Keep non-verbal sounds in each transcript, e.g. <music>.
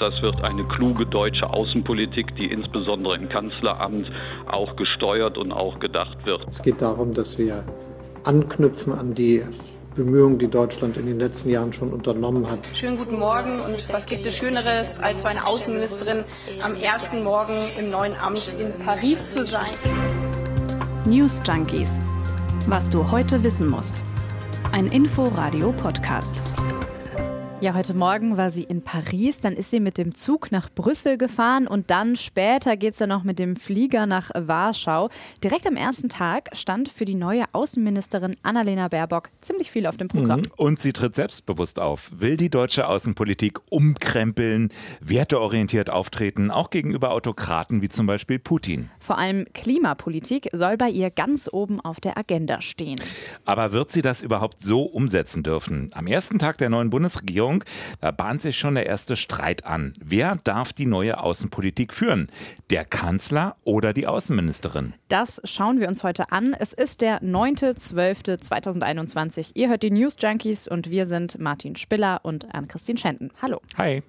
Das wird eine kluge deutsche Außenpolitik, die insbesondere im Kanzleramt auch gesteuert und auch gedacht wird. Es geht darum, dass wir anknüpfen an die Bemühungen, die Deutschland in den letzten Jahren schon unternommen hat. Schönen guten Morgen und was gibt es Schöneres, als für eine Außenministerin am ersten Morgen im neuen Amt in Paris zu sein? News Junkies. Was du heute wissen musst. Ein Info-Radio-Podcast. Ja, heute Morgen war sie in Paris, dann ist sie mit dem Zug nach Brüssel gefahren und dann später geht es dann noch mit dem Flieger nach Warschau. Direkt am ersten Tag stand für die neue Außenministerin Annalena Baerbock ziemlich viel auf dem Programm. Mhm. Und sie tritt selbstbewusst auf, will die deutsche Außenpolitik umkrempeln, werteorientiert auftreten, auch gegenüber Autokraten wie zum Beispiel Putin. Vor allem Klimapolitik soll bei ihr ganz oben auf der Agenda stehen. Aber wird sie das überhaupt so umsetzen dürfen? Am ersten Tag der neuen Bundesregierung Regierung. Da bahnt sich schon der erste Streit an. Wer darf die neue Außenpolitik führen? Der Kanzler oder die Außenministerin? Das schauen wir uns heute an. Es ist der 9.12.2021. Ihr hört die News Junkies und wir sind Martin Spiller und Ann-Christine Schenten. Hallo. Hi.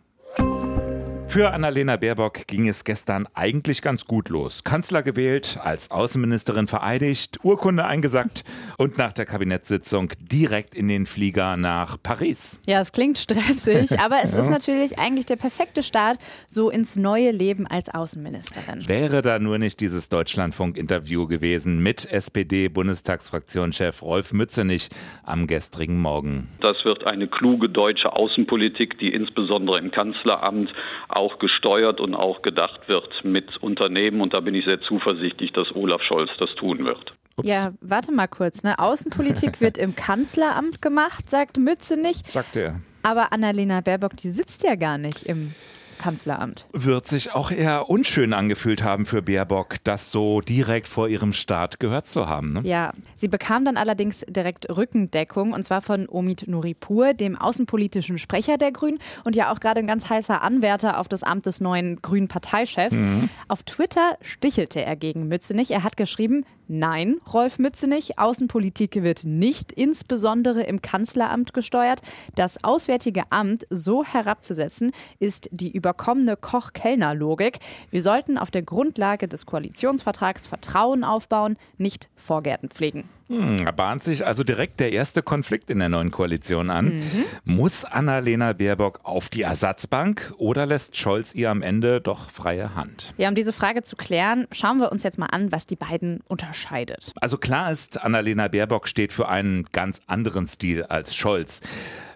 Für Annalena Baerbock ging es gestern eigentlich ganz gut los. Kanzler gewählt, als Außenministerin vereidigt, Urkunde eingesackt und nach der Kabinettssitzung direkt in den Flieger nach Paris. Ja, es klingt stressig, <laughs> aber es ja. ist natürlich eigentlich der perfekte Start so ins neue Leben als Außenministerin. Wäre da nur nicht dieses Deutschlandfunk-Interview gewesen mit SPD-Bundestagsfraktionschef Rolf Mützenich am gestrigen Morgen. Das wird eine kluge deutsche Außenpolitik, die insbesondere im Kanzleramt auch gesteuert und auch gedacht wird mit Unternehmen. Und da bin ich sehr zuversichtlich, dass Olaf Scholz das tun wird. Ups. Ja, warte mal kurz. Ne? Außenpolitik wird im Kanzleramt gemacht, sagt Mütze nicht. Sagt er. Aber Annalena Baerbock, die sitzt ja gar nicht im Kanzleramt. Wird sich auch eher unschön angefühlt haben für Baerbock, das so direkt vor ihrem Start gehört zu haben. Ne? Ja, sie bekam dann allerdings direkt Rückendeckung und zwar von Omid Nuripur, dem außenpolitischen Sprecher der Grünen und ja auch gerade ein ganz heißer Anwärter auf das Amt des neuen grünen Parteichefs. Mhm. Auf Twitter stichelte er gegen Mützenich. Er hat geschrieben, Nein, Rolf Mützenich, Außenpolitik wird nicht insbesondere im Kanzleramt gesteuert. Das Auswärtige Amt so herabzusetzen, ist die überkommene Koch-Kellner-Logik. Wir sollten auf der Grundlage des Koalitionsvertrags Vertrauen aufbauen, nicht Vorgärten pflegen. Hm, da bahnt sich also direkt der erste Konflikt in der neuen Koalition an. Mhm. Muss Annalena Baerbock auf die Ersatzbank oder lässt Scholz ihr am Ende doch freie Hand? Ja, um diese Frage zu klären, schauen wir uns jetzt mal an, was die beiden unterscheidet. Also klar ist, Annalena Baerbock steht für einen ganz anderen Stil als Scholz.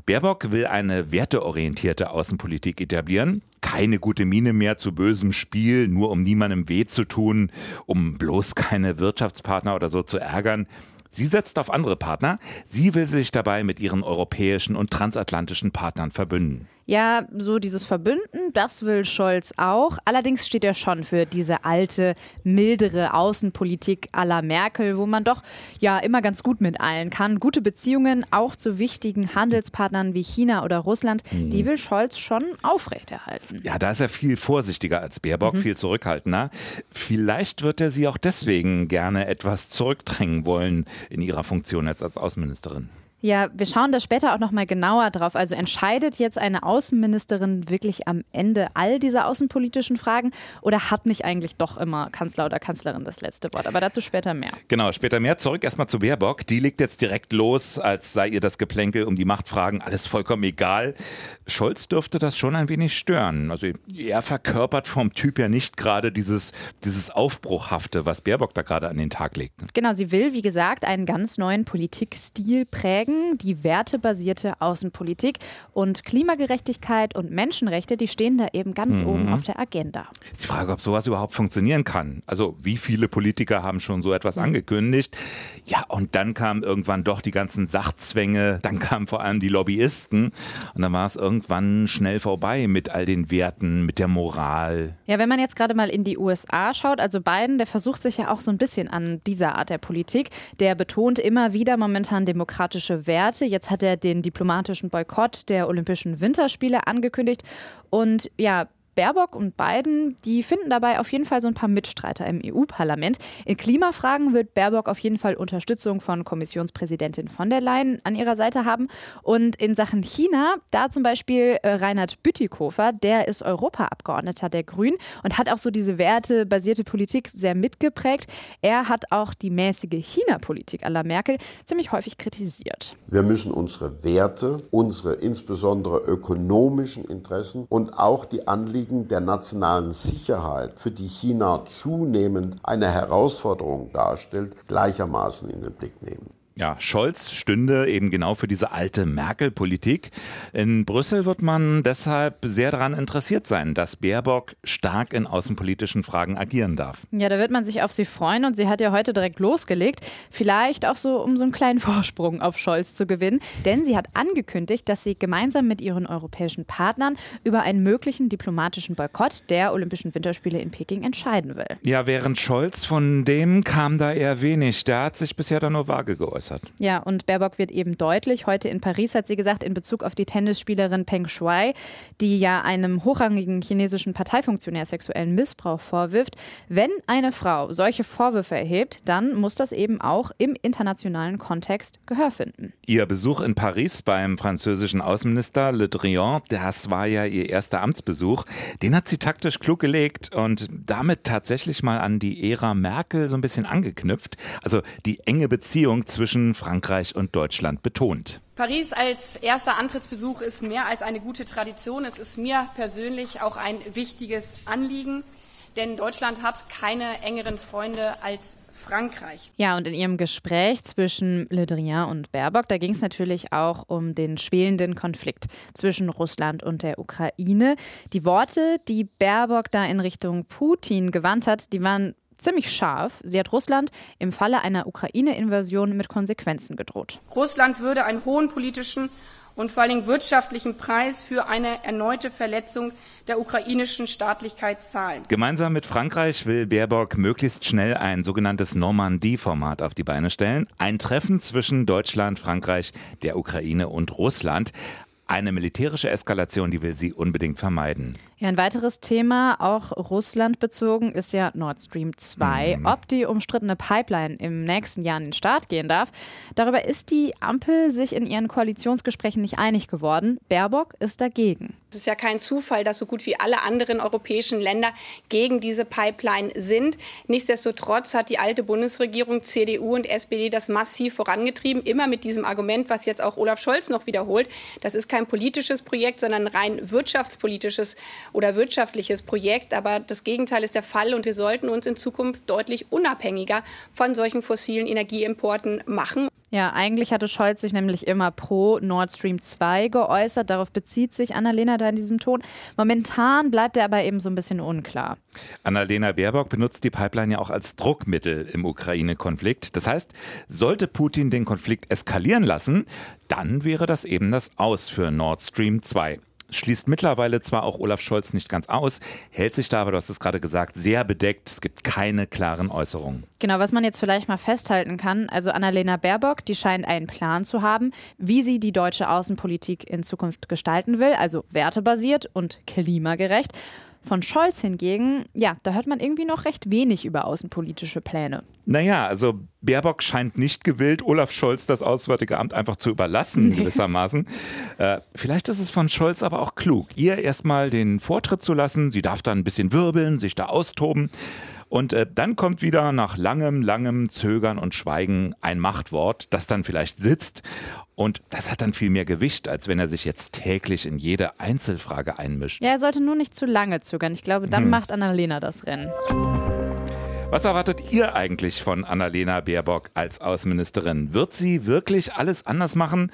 Baerbock will eine werteorientierte Außenpolitik etablieren. Keine gute Miene mehr zu bösem Spiel, nur um niemandem weh zu tun, um bloß keine Wirtschaftspartner oder so zu ärgern. Sie setzt auf andere Partner. Sie will sich dabei mit ihren europäischen und transatlantischen Partnern verbünden. Ja, so dieses Verbünden, das will Scholz auch. Allerdings steht er schon für diese alte, mildere Außenpolitik à la Merkel, wo man doch ja immer ganz gut mit allen kann. Gute Beziehungen auch zu wichtigen Handelspartnern wie China oder Russland, mhm. die will Scholz schon aufrechterhalten. Ja, da ist er viel vorsichtiger als Baerbock, mhm. viel zurückhaltender. Vielleicht wird er sie auch deswegen gerne etwas zurückdrängen wollen in ihrer Funktion jetzt als Außenministerin. Ja, wir schauen da später auch noch mal genauer drauf. Also entscheidet jetzt eine Außenministerin wirklich am Ende all dieser außenpolitischen Fragen oder hat nicht eigentlich doch immer Kanzler oder Kanzlerin das letzte Wort? Aber dazu später mehr. Genau, später mehr. Zurück erstmal zu Baerbock. Die legt jetzt direkt los, als sei ihr das Geplänkel um die Machtfragen alles vollkommen egal. Scholz dürfte das schon ein wenig stören. Also er verkörpert vom Typ ja nicht gerade dieses, dieses Aufbruchhafte, was Baerbock da gerade an den Tag legt. Genau, sie will, wie gesagt, einen ganz neuen Politikstil prägen die wertebasierte Außenpolitik und Klimagerechtigkeit und Menschenrechte, die stehen da eben ganz mhm. oben auf der Agenda. Die Frage, ob sowas überhaupt funktionieren kann. Also wie viele Politiker haben schon so etwas mhm. angekündigt? Ja, und dann kamen irgendwann doch die ganzen Sachzwänge, dann kamen vor allem die Lobbyisten und dann war es irgendwann schnell vorbei mit all den Werten, mit der Moral. Ja, wenn man jetzt gerade mal in die USA schaut, also Biden, der versucht sich ja auch so ein bisschen an dieser Art der Politik. Der betont immer wieder momentan demokratische Werte. Jetzt hat er den diplomatischen Boykott der Olympischen Winterspiele angekündigt. Und ja, Baerbock und Biden, die finden dabei auf jeden Fall so ein paar Mitstreiter im EU-Parlament. In Klimafragen wird Baerbock auf jeden Fall Unterstützung von Kommissionspräsidentin von der Leyen an ihrer Seite haben. Und in Sachen China, da zum Beispiel äh, Reinhard Bütikofer, der ist Europaabgeordneter der Grünen und hat auch so diese wertebasierte Politik sehr mitgeprägt. Er hat auch die mäßige China-Politik aller Merkel ziemlich häufig kritisiert. Wir müssen unsere Werte, unsere insbesondere ökonomischen Interessen und auch die Anliegen der nationalen Sicherheit, für die China zunehmend eine Herausforderung darstellt, gleichermaßen in den Blick nehmen. Ja, Scholz stünde eben genau für diese alte Merkel-Politik. In Brüssel wird man deshalb sehr daran interessiert sein, dass Baerbock stark in außenpolitischen Fragen agieren darf. Ja, da wird man sich auf sie freuen und sie hat ja heute direkt losgelegt. Vielleicht auch so, um so einen kleinen <laughs> Vorsprung auf Scholz zu gewinnen. Denn sie hat angekündigt, dass sie gemeinsam mit ihren europäischen Partnern über einen möglichen diplomatischen Boykott der Olympischen Winterspiele in Peking entscheiden will. Ja, während Scholz von dem kam da eher wenig. Der hat sich bisher da nur vage geäußert geäußert. Ja, und Baerbock wird eben deutlich. Heute in Paris hat sie gesagt, in Bezug auf die Tennisspielerin Peng Shuai, die ja einem hochrangigen chinesischen Parteifunktionär sexuellen Missbrauch vorwirft, wenn eine Frau solche Vorwürfe erhebt, dann muss das eben auch im internationalen Kontext Gehör finden. Ihr Besuch in Paris beim französischen Außenminister Le Drian, das war ja ihr erster Amtsbesuch, den hat sie taktisch klug gelegt und damit tatsächlich mal an die Ära Merkel so ein bisschen angeknüpft. Also die enge Beziehung zwischen zwischen Frankreich und Deutschland betont. Paris als erster Antrittsbesuch ist mehr als eine gute Tradition. Es ist mir persönlich auch ein wichtiges Anliegen, denn Deutschland hat keine engeren Freunde als Frankreich. Ja, und in ihrem Gespräch zwischen Le Drian und Baerbock, da ging es natürlich auch um den schwelenden Konflikt zwischen Russland und der Ukraine. Die Worte, die Baerbock da in Richtung Putin gewandt hat, die waren ziemlich scharf. Sie hat Russland im Falle einer Ukraine-Invasion mit Konsequenzen gedroht. Russland würde einen hohen politischen und vor allem wirtschaftlichen Preis für eine erneute Verletzung der ukrainischen Staatlichkeit zahlen. Gemeinsam mit Frankreich will Baerbock möglichst schnell ein sogenanntes Normandie-Format auf die Beine stellen. Ein Treffen zwischen Deutschland, Frankreich, der Ukraine und Russland. Eine militärische Eskalation, die will sie unbedingt vermeiden. Ja, ein weiteres Thema, auch Russland bezogen, ist ja Nord Stream 2. Mhm. Ob die umstrittene Pipeline im nächsten Jahr in den Start gehen darf, darüber ist die Ampel sich in ihren Koalitionsgesprächen nicht einig geworden. Baerbock ist dagegen. Es ist ja kein Zufall, dass so gut wie alle anderen europäischen Länder gegen diese Pipeline sind. Nichtsdestotrotz hat die alte Bundesregierung CDU und SPD das massiv vorangetrieben, immer mit diesem Argument, was jetzt auch Olaf Scholz noch wiederholt. Das ist kein politisches Projekt, sondern rein wirtschaftspolitisches oder wirtschaftliches Projekt. Aber das Gegenteil ist der Fall und wir sollten uns in Zukunft deutlich unabhängiger von solchen fossilen Energieimporten machen. Ja, eigentlich hatte Scholz sich nämlich immer pro Nord Stream 2 geäußert. Darauf bezieht sich Annalena da in diesem Ton. Momentan bleibt er aber eben so ein bisschen unklar. Annalena Baerbock benutzt die Pipeline ja auch als Druckmittel im Ukraine-Konflikt. Das heißt, sollte Putin den Konflikt eskalieren lassen, dann wäre das eben das Aus für Nord Stream 2 schließt mittlerweile zwar auch Olaf Scholz nicht ganz aus, hält sich da aber, du hast es gerade gesagt, sehr bedeckt. Es gibt keine klaren Äußerungen. Genau, was man jetzt vielleicht mal festhalten kann, also Annalena Baerbock, die scheint einen Plan zu haben, wie sie die deutsche Außenpolitik in Zukunft gestalten will, also wertebasiert und klimagerecht. Von Scholz hingegen, ja, da hört man irgendwie noch recht wenig über außenpolitische Pläne. Naja, also Baerbock scheint nicht gewillt, Olaf Scholz das Auswärtige Amt einfach zu überlassen, nee. gewissermaßen. Äh, vielleicht ist es von Scholz aber auch klug, ihr erstmal den Vortritt zu lassen. Sie darf dann ein bisschen wirbeln, sich da austoben. Und äh, dann kommt wieder nach langem, langem Zögern und Schweigen ein Machtwort, das dann vielleicht sitzt. Und das hat dann viel mehr Gewicht, als wenn er sich jetzt täglich in jede Einzelfrage einmischt. Ja, er sollte nur nicht zu lange zögern. Ich glaube, dann hm. macht Annalena das Rennen. Was erwartet ihr eigentlich von Annalena Baerbock als Außenministerin? Wird sie wirklich alles anders machen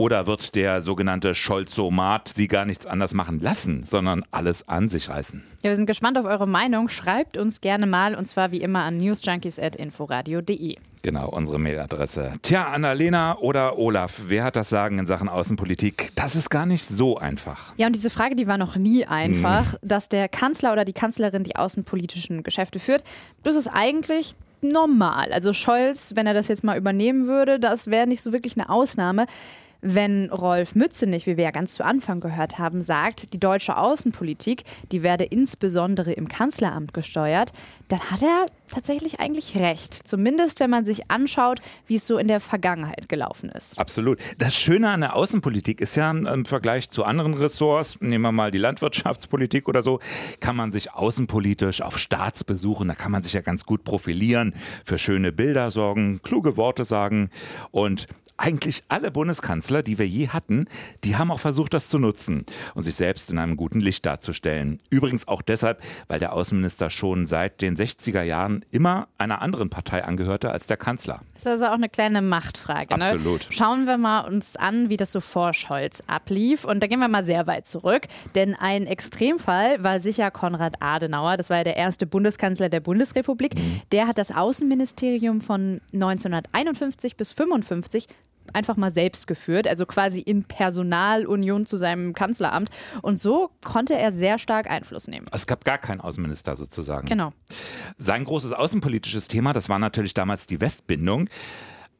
oder wird der sogenannte Scholzomat sie gar nichts anders machen lassen, sondern alles an sich reißen? Ja, wir sind gespannt auf eure Meinung. Schreibt uns gerne mal und zwar wie immer an newsjunkies.inforadio.de. Genau, unsere Mailadresse. Tja, Annalena oder Olaf, wer hat das Sagen in Sachen Außenpolitik? Das ist gar nicht so einfach. Ja, und diese Frage, die war noch nie einfach. Hm. Dass der Kanzler oder die Kanzlerin die außenpolitischen Geschäfte führt, das ist eigentlich normal. Also Scholz, wenn er das jetzt mal übernehmen würde, das wäre nicht so wirklich eine Ausnahme. Wenn Rolf Mützenich, wie wir ja ganz zu Anfang gehört haben, sagt, die deutsche Außenpolitik, die werde insbesondere im Kanzleramt gesteuert, dann hat er tatsächlich eigentlich recht. Zumindest, wenn man sich anschaut, wie es so in der Vergangenheit gelaufen ist. Absolut. Das Schöne an der Außenpolitik ist ja im Vergleich zu anderen Ressorts, nehmen wir mal die Landwirtschaftspolitik oder so, kann man sich außenpolitisch auf Staatsbesuchen, da kann man sich ja ganz gut profilieren, für schöne Bilder sorgen, kluge Worte sagen und eigentlich alle Bundeskanzler, die wir je hatten, die haben auch versucht, das zu nutzen und sich selbst in einem guten Licht darzustellen. Übrigens auch deshalb, weil der Außenminister schon seit den 60er Jahren immer einer anderen Partei angehörte als der Kanzler. Das ist also auch eine kleine Machtfrage. Ne? Absolut. Schauen wir mal uns an, wie das so vor Scholz ablief. Und da gehen wir mal sehr weit zurück, denn ein Extremfall war sicher Konrad Adenauer. Das war ja der erste Bundeskanzler der Bundesrepublik. Mhm. Der hat das Außenministerium von 1951 bis 1955 einfach mal selbst geführt, also quasi in Personalunion zu seinem Kanzleramt. Und so konnte er sehr stark Einfluss nehmen. Es gab gar keinen Außenminister sozusagen. Genau. Sein großes außenpolitisches Thema, das war natürlich damals die Westbindung.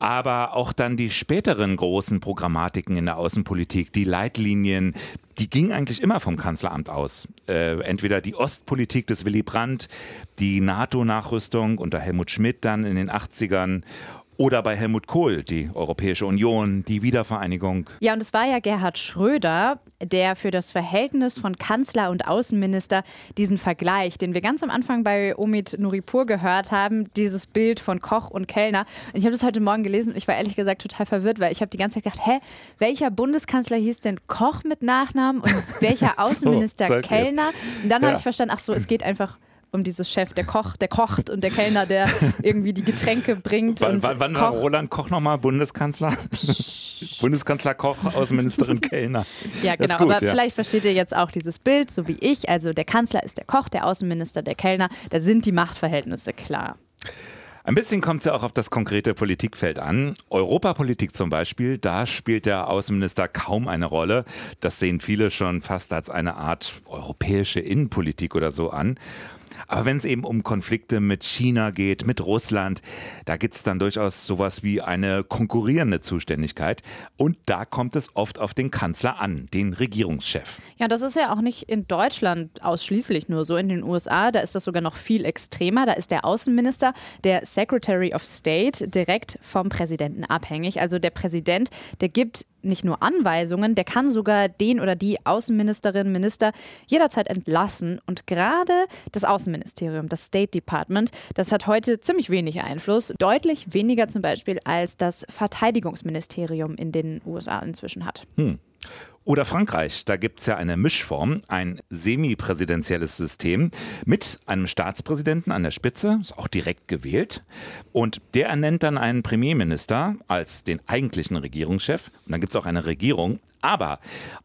Aber auch dann die späteren großen Programmatiken in der Außenpolitik, die Leitlinien, die gingen eigentlich immer vom Kanzleramt aus. Äh, entweder die Ostpolitik des Willy Brandt, die NATO-Nachrüstung unter Helmut Schmidt dann in den 80ern oder bei Helmut Kohl, die Europäische Union, die Wiedervereinigung. Ja, und es war ja Gerhard Schröder, der für das Verhältnis von Kanzler und Außenminister diesen Vergleich, den wir ganz am Anfang bei Omid Nuripur gehört haben, dieses Bild von Koch und Kellner. Und ich habe das heute Morgen gelesen und ich war ehrlich gesagt total verwirrt, weil ich habe die ganze Zeit gedacht, hä, welcher Bundeskanzler hieß denn Koch mit Nachnamen und welcher <laughs> Außenminister so, Kellner? Und dann ja. habe ich verstanden, ach so, es geht einfach um dieses Chef, der Koch, der kocht und der Kellner, der <laughs> irgendwie die Getränke bringt. wann, wann war Roland Koch nochmal Bundeskanzler? <laughs> Bundeskanzler Koch, Außenministerin <laughs> Kellner. Ja, genau. Gut, aber ja. vielleicht versteht ihr jetzt auch dieses Bild, so wie ich. Also der Kanzler ist der Koch, der Außenminister der Kellner. Da sind die Machtverhältnisse klar. Ein bisschen kommt es ja auch auf das konkrete Politikfeld an. Europapolitik zum Beispiel, da spielt der Außenminister kaum eine Rolle. Das sehen viele schon fast als eine Art europäische Innenpolitik oder so an. Aber wenn es eben um Konflikte mit China geht, mit Russland, da gibt es dann durchaus sowas wie eine konkurrierende Zuständigkeit. Und da kommt es oft auf den Kanzler an, den Regierungschef. Ja, das ist ja auch nicht in Deutschland ausschließlich nur so. In den USA, da ist das sogar noch viel extremer. Da ist der Außenminister, der Secretary of State, direkt vom Präsidenten abhängig. Also der Präsident, der gibt nicht nur Anweisungen, der kann sogar den oder die Außenministerin, Minister jederzeit entlassen. Und gerade das Außenministerium, das State Department, das hat heute ziemlich wenig Einfluss, deutlich weniger zum Beispiel als das Verteidigungsministerium in den USA inzwischen hat. Hm. Oder Frankreich, da gibt es ja eine Mischform, ein semipräsidentielles System mit einem Staatspräsidenten an der Spitze, ist auch direkt gewählt. Und der ernennt dann einen Premierminister als den eigentlichen Regierungschef. Und dann gibt es auch eine Regierung. Aber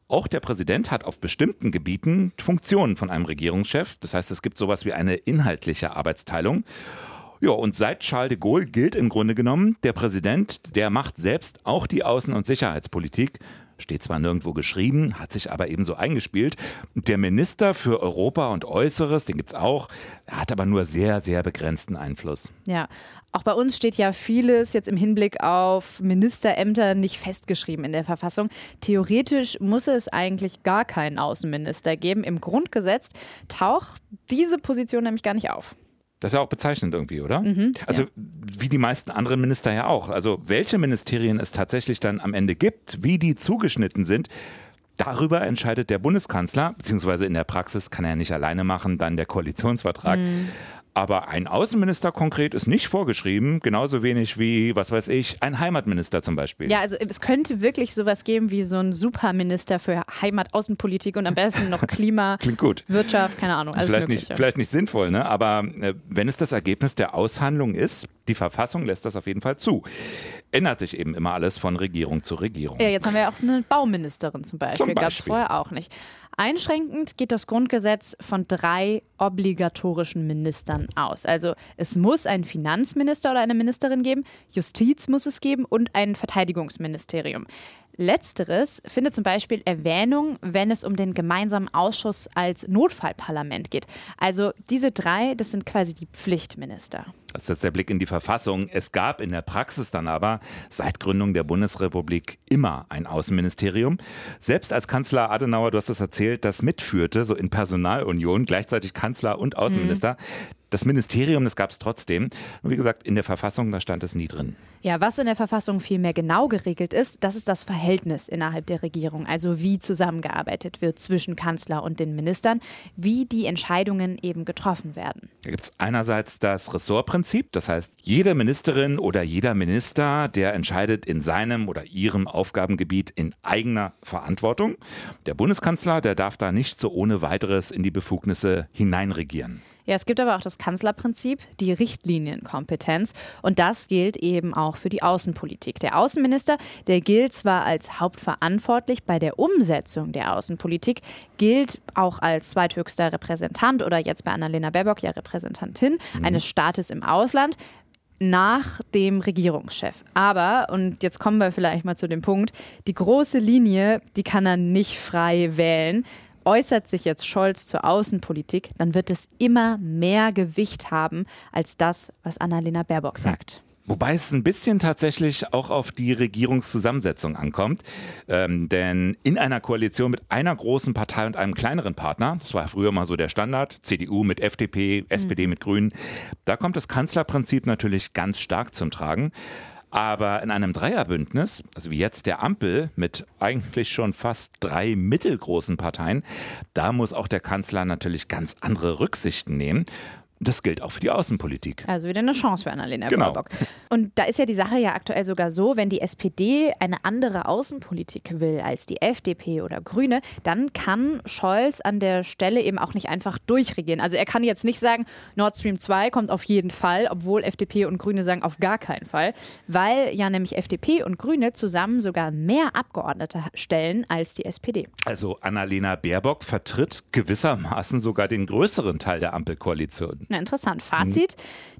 auch der Präsident hat auf bestimmten Gebieten Funktionen von einem Regierungschef. Das heißt, es gibt sowas wie eine inhaltliche Arbeitsteilung. Ja, und seit Charles de Gaulle gilt im Grunde genommen, der Präsident, der macht selbst auch die Außen- und Sicherheitspolitik steht zwar nirgendwo geschrieben, hat sich aber ebenso eingespielt. Der Minister für Europa und Äußeres, den gibt es auch, hat aber nur sehr, sehr begrenzten Einfluss. Ja, auch bei uns steht ja vieles jetzt im Hinblick auf Ministerämter nicht festgeschrieben in der Verfassung. Theoretisch muss es eigentlich gar keinen Außenminister geben. Im Grundgesetz taucht diese Position nämlich gar nicht auf. Das ist ja auch bezeichnend irgendwie, oder? Mhm, also ja. wie die meisten anderen Minister ja auch. Also welche Ministerien es tatsächlich dann am Ende gibt, wie die zugeschnitten sind, Darüber entscheidet der Bundeskanzler, beziehungsweise in der Praxis kann er nicht alleine machen, dann der Koalitionsvertrag. Mhm. Aber ein Außenminister konkret ist nicht vorgeschrieben, genauso wenig wie, was weiß ich, ein Heimatminister zum Beispiel. Ja, also es könnte wirklich sowas geben wie so ein Superminister für Heimat, Außenpolitik und am besten noch <laughs> Klima, Klingt gut. Wirtschaft, keine Ahnung. vielleicht, nicht, vielleicht nicht sinnvoll, ne? aber äh, wenn es das Ergebnis der Aushandlung ist, die Verfassung lässt das auf jeden Fall zu. Ändert sich eben immer alles von Regierung zu Regierung. Ja, jetzt haben wir ja auch eine Bauministerin zum Beispiel. Beispiel. Gab es vorher auch nicht. Einschränkend geht das Grundgesetz von drei obligatorischen Ministern aus. Also es muss einen Finanzminister oder eine Ministerin geben, Justiz muss es geben und ein Verteidigungsministerium. Letzteres findet zum Beispiel Erwähnung, wenn es um den gemeinsamen Ausschuss als Notfallparlament geht. Also diese drei, das sind quasi die Pflichtminister. Das ist der Blick in die Verfassung. Es gab in der Praxis dann aber seit Gründung der Bundesrepublik immer ein Außenministerium. Selbst als Kanzler Adenauer, du hast es erzählt, das mitführte, so in Personalunion, gleichzeitig Kanzler und Außenminister. Mhm. Das Ministerium, das gab es trotzdem. Und wie gesagt, in der Verfassung, da stand es nie drin. Ja, was in der Verfassung vielmehr genau geregelt ist, das ist das Verhältnis innerhalb der Regierung. Also wie zusammengearbeitet wird zwischen Kanzler und den Ministern, wie die Entscheidungen eben getroffen werden. Da gibt es einerseits das Ressortprinzip, das heißt, jede Ministerin oder jeder Minister, der entscheidet in seinem oder ihrem Aufgabengebiet in eigener Verantwortung. Der Bundeskanzler, der darf da nicht so ohne weiteres in die Befugnisse hineinregieren. Ja, es gibt aber auch das Kanzlerprinzip, die Richtlinienkompetenz. Und das gilt eben auch für die Außenpolitik. Der Außenminister, der gilt zwar als hauptverantwortlich bei der Umsetzung der Außenpolitik, gilt auch als zweithöchster Repräsentant oder jetzt bei Annalena Baerbock ja Repräsentantin mhm. eines Staates im Ausland nach dem Regierungschef. Aber, und jetzt kommen wir vielleicht mal zu dem Punkt, die große Linie, die kann er nicht frei wählen äußert sich jetzt Scholz zur Außenpolitik, dann wird es immer mehr Gewicht haben als das, was Annalena Baerbock sagt. Wobei es ein bisschen tatsächlich auch auf die Regierungszusammensetzung ankommt. Ähm, denn in einer Koalition mit einer großen Partei und einem kleineren Partner, das war früher mal so der Standard, CDU mit FDP, SPD mhm. mit Grünen, da kommt das Kanzlerprinzip natürlich ganz stark zum Tragen. Aber in einem Dreierbündnis, also wie jetzt der Ampel mit eigentlich schon fast drei mittelgroßen Parteien, da muss auch der Kanzler natürlich ganz andere Rücksichten nehmen. Das gilt auch für die Außenpolitik. Also wieder eine Chance für Annalena genau. Baerbock. Und da ist ja die Sache ja aktuell sogar so, wenn die SPD eine andere Außenpolitik will als die FDP oder Grüne, dann kann Scholz an der Stelle eben auch nicht einfach durchregieren. Also er kann jetzt nicht sagen, Nord Stream 2 kommt auf jeden Fall, obwohl FDP und Grüne sagen auf gar keinen Fall, weil ja nämlich FDP und Grüne zusammen sogar mehr Abgeordnete stellen als die SPD. Also Annalena Baerbock vertritt gewissermaßen sogar den größeren Teil der Ampelkoalition. Na, interessant. Fazit: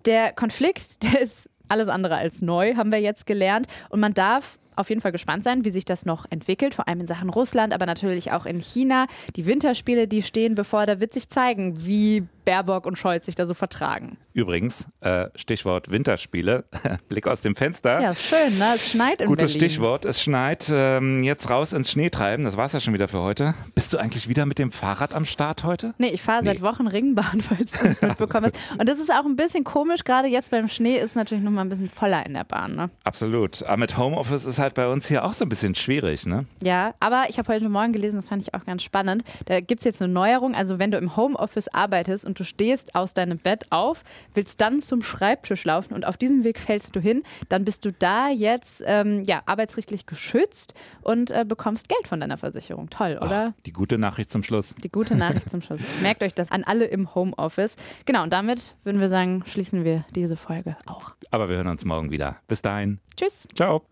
Der Konflikt, <laughs> der ist alles andere als neu, haben wir jetzt gelernt. Und man darf auf jeden Fall gespannt sein, wie sich das noch entwickelt, vor allem in Sachen Russland, aber natürlich auch in China. Die Winterspiele, die stehen bevor, da wird sich zeigen, wie Baerbock und Scholz sich da so vertragen. Übrigens, äh, Stichwort Winterspiele, <laughs> Blick aus dem Fenster. Ja, schön, ne? Es schneit in Gutes Berlin. Stichwort, es schneit. Ähm, jetzt raus ins Schneetreiben, das war es ja schon wieder für heute. Bist du eigentlich wieder mit dem Fahrrad am Start heute? Nee, ich fahre nee. seit Wochen Ringbahn, <laughs> falls du es <laughs> mitbekommen hast. Und das ist auch ein bisschen komisch, gerade jetzt beim Schnee ist es natürlich nochmal ein bisschen voller in der Bahn. Ne? Absolut. Aber mit Homeoffice ist halt bei uns hier auch so ein bisschen schwierig, ne? Ja, aber ich habe heute Morgen gelesen, das fand ich auch ganz spannend. Da gibt es jetzt eine Neuerung, also wenn du im Homeoffice arbeitest und du stehst aus deinem Bett auf, willst dann zum Schreibtisch laufen und auf diesem Weg fällst du hin, dann bist du da jetzt ähm, ja, arbeitsrechtlich geschützt und äh, bekommst Geld von deiner Versicherung. Toll, oder? Oh, die gute Nachricht zum Schluss. Die gute Nachricht zum Schluss. <laughs> Merkt euch das an alle im Homeoffice. Genau, und damit würden wir sagen, schließen wir diese Folge auch. Aber wir hören uns morgen wieder. Bis dahin. Tschüss. Ciao.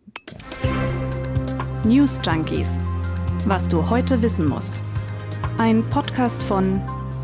News Junkies. Was du heute wissen musst. Ein Podcast von